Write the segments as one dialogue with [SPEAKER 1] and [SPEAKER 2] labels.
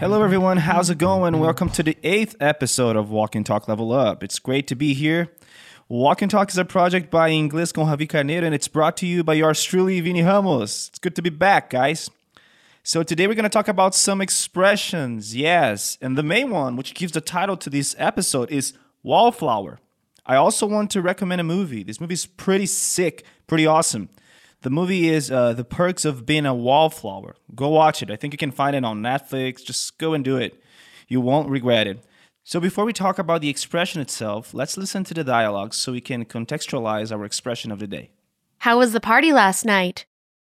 [SPEAKER 1] Hello, everyone. How's it going? Welcome to the eighth episode of Walk and Talk Level Up. It's great to be here. Walk and Talk is a project by Inglês com Javi Carneiro, and it's brought to you by yours truly, Vini Ramos. It's good to be back, guys. So today we're going to talk about some expressions, yes, and the main one, which gives the title to this episode, is wallflower. I also want to recommend a movie. This movie is pretty sick, pretty awesome. The movie is uh, The Perks of Being a Wallflower. Go watch it. I think you can find it on Netflix. Just go and do it. You won't regret it. So, before we talk about the expression itself, let's listen to the dialogue so we can contextualize our expression of the day.
[SPEAKER 2] How was the party last night?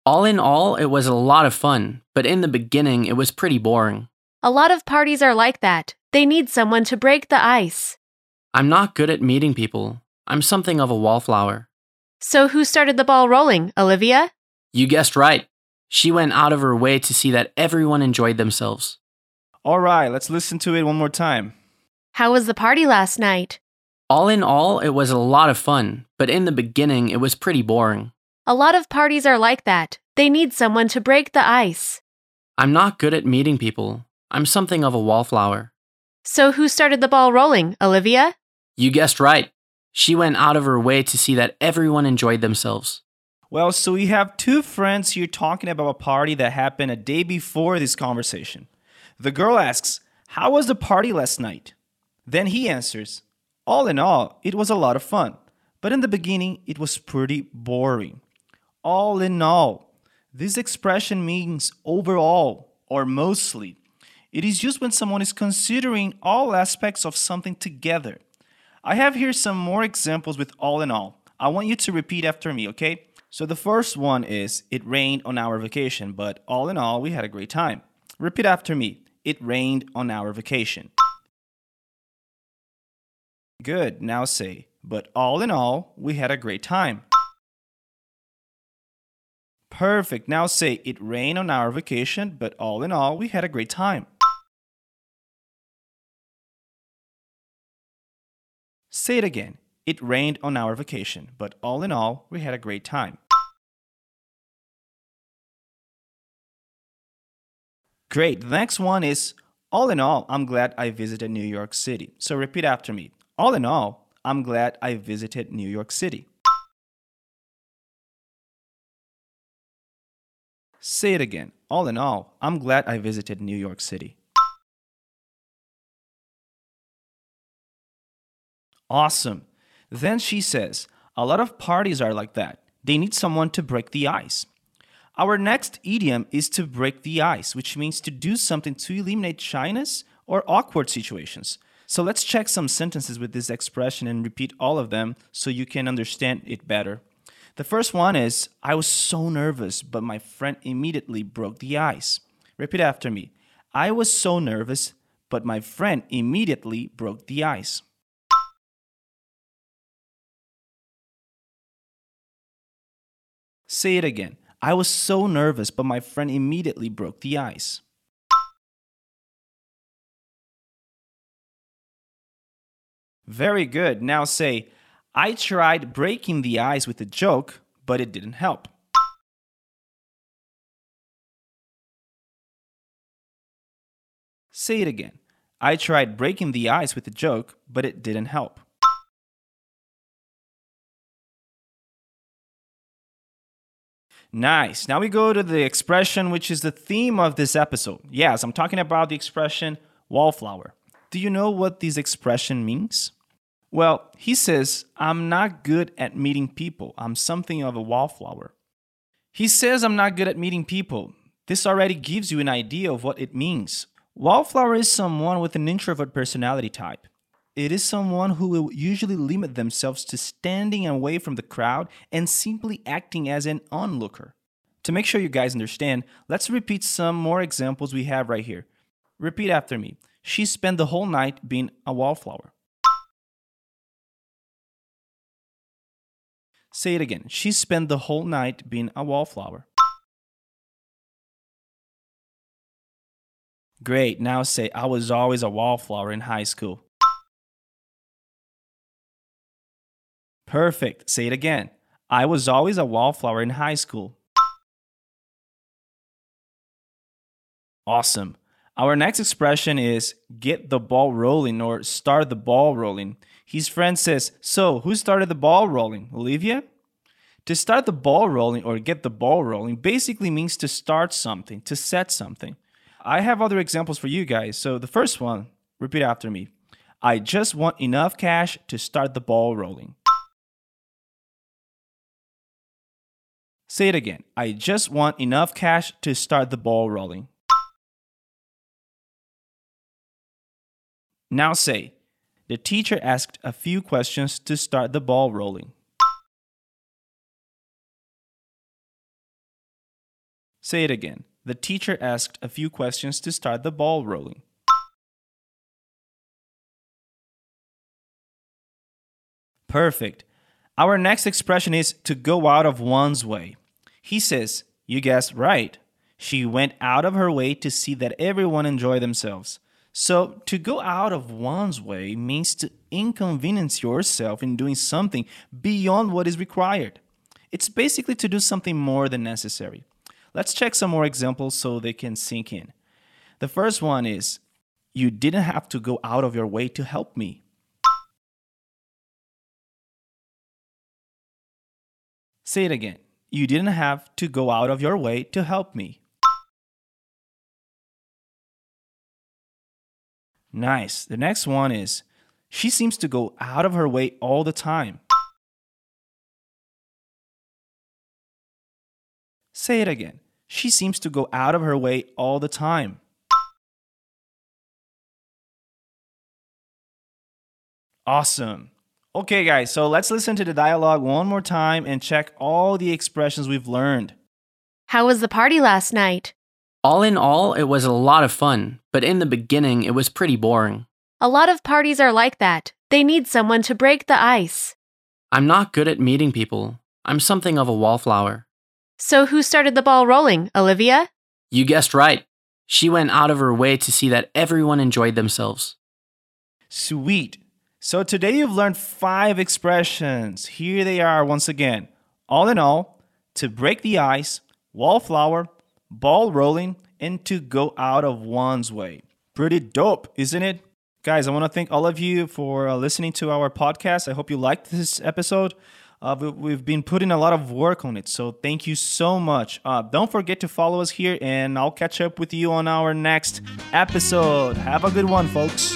[SPEAKER 3] All in all, it was a lot of fun, but in the beginning, it was pretty boring.
[SPEAKER 2] A lot of parties are like that. They need someone to break the ice.
[SPEAKER 3] I'm not good at meeting people. I'm something of a wallflower.
[SPEAKER 2] So, who started the ball rolling? Olivia?
[SPEAKER 3] You guessed right. She went out of her way to see that everyone enjoyed themselves.
[SPEAKER 1] All right, let's listen to it one more time.
[SPEAKER 2] How was the party last night?
[SPEAKER 3] All in all, it was a lot of fun, but in the beginning, it was pretty boring.
[SPEAKER 2] A lot of parties are like that. They need someone to break the ice.
[SPEAKER 3] I'm not good at meeting people. I'm something of a wallflower.
[SPEAKER 2] So, who started the ball rolling? Olivia?
[SPEAKER 3] You guessed right. She went out of her way to see that everyone enjoyed themselves.
[SPEAKER 1] Well, so we have two friends here talking about a party that happened a day before this conversation. The girl asks, How was the party last night? Then he answers, All in all, it was a lot of fun, but in the beginning, it was pretty boring. All in all, this expression means overall or mostly. It is used when someone is considering all aspects of something together. I have here some more examples with all in all. I want you to repeat after me, okay? So the first one is it rained on our vacation, but all in all, we had a great time. Repeat after me. It rained on our vacation. Good. Now say, but all in all, we had a great time. Perfect. Now say, it rained on our vacation, but all in all, we had a great time. Say it again. It rained on our vacation, but all in all, we had a great time. Great. The next one is all in all, I'm glad I visited New York City. So repeat after me. All in all, I'm glad I visited New York City. Say it again. All in all, I'm glad I visited New York City. Awesome. Then she says, A lot of parties are like that. They need someone to break the ice. Our next idiom is to break the ice, which means to do something to eliminate shyness or awkward situations. So let's check some sentences with this expression and repeat all of them so you can understand it better. The first one is I was so nervous, but my friend immediately broke the ice. Repeat after me. I was so nervous, but my friend immediately broke the ice. Say it again. I was so nervous, but my friend immediately broke the ice. Very good. Now say, I tried breaking the ice with a joke, but it didn't help. Say it again. I tried breaking the ice with a joke, but it didn't help. Nice. Now we go to the expression which is the theme of this episode. Yes, I'm talking about the expression wallflower. Do you know what this expression means? Well, he says, I'm not good at meeting people. I'm something of a wallflower. He says, I'm not good at meeting people. This already gives you an idea of what it means. Wallflower is someone with an introvert personality type. It is someone who will usually limit themselves to standing away from the crowd and simply acting as an onlooker. To make sure you guys understand, let's repeat some more examples we have right here. Repeat after me. She spent the whole night being a wallflower. Say it again. She spent the whole night being a wallflower. Great. Now say, I was always a wallflower in high school. Perfect. Say it again. I was always a wallflower in high school. Awesome. Our next expression is get the ball rolling or start the ball rolling. His friend says, So, who started the ball rolling? Olivia? To start the ball rolling or get the ball rolling basically means to start something, to set something. I have other examples for you guys. So, the first one, repeat after me I just want enough cash to start the ball rolling. Say it again. I just want enough cash to start the ball rolling. Now say, the teacher asked a few questions to start the ball rolling. Say it again. The teacher asked a few questions to start the ball rolling. Perfect. Our next expression is to go out of one's way. He says, You guessed right. She went out of her way to see that everyone enjoy themselves. So, to go out of one's way means to inconvenience yourself in doing something beyond what is required. It's basically to do something more than necessary. Let's check some more examples so they can sink in. The first one is You didn't have to go out of your way to help me. Say it again. You didn't have to go out of your way to help me. Nice. The next one is She seems to go out of her way all the time. Say it again. She seems to go out of her way all the time. Awesome. Okay, guys, so let's listen to the dialogue one more time and check all the expressions we've learned.
[SPEAKER 2] How was the party last night?
[SPEAKER 3] All in all, it was a lot of fun, but in the beginning, it was pretty boring.
[SPEAKER 2] A lot of parties are like that. They need someone to break the ice.
[SPEAKER 3] I'm not good at meeting people. I'm something of a wallflower.
[SPEAKER 2] So, who started the ball rolling? Olivia?
[SPEAKER 3] You guessed right. She went out of her way to see that everyone enjoyed themselves.
[SPEAKER 1] Sweet. So today you've learned five expressions. Here they are once again. All in all, to break the ice, wallflower, ball rolling, and to go out of one's way. Pretty dope, isn't it? Guys, I want to thank all of you for uh, listening to our podcast. I hope you liked this episode. Uh, we, we've been putting a lot of work on it, so thank you so much. Uh, don't forget to follow us here, and I'll catch up with you on our next episode. Have a good one, folks.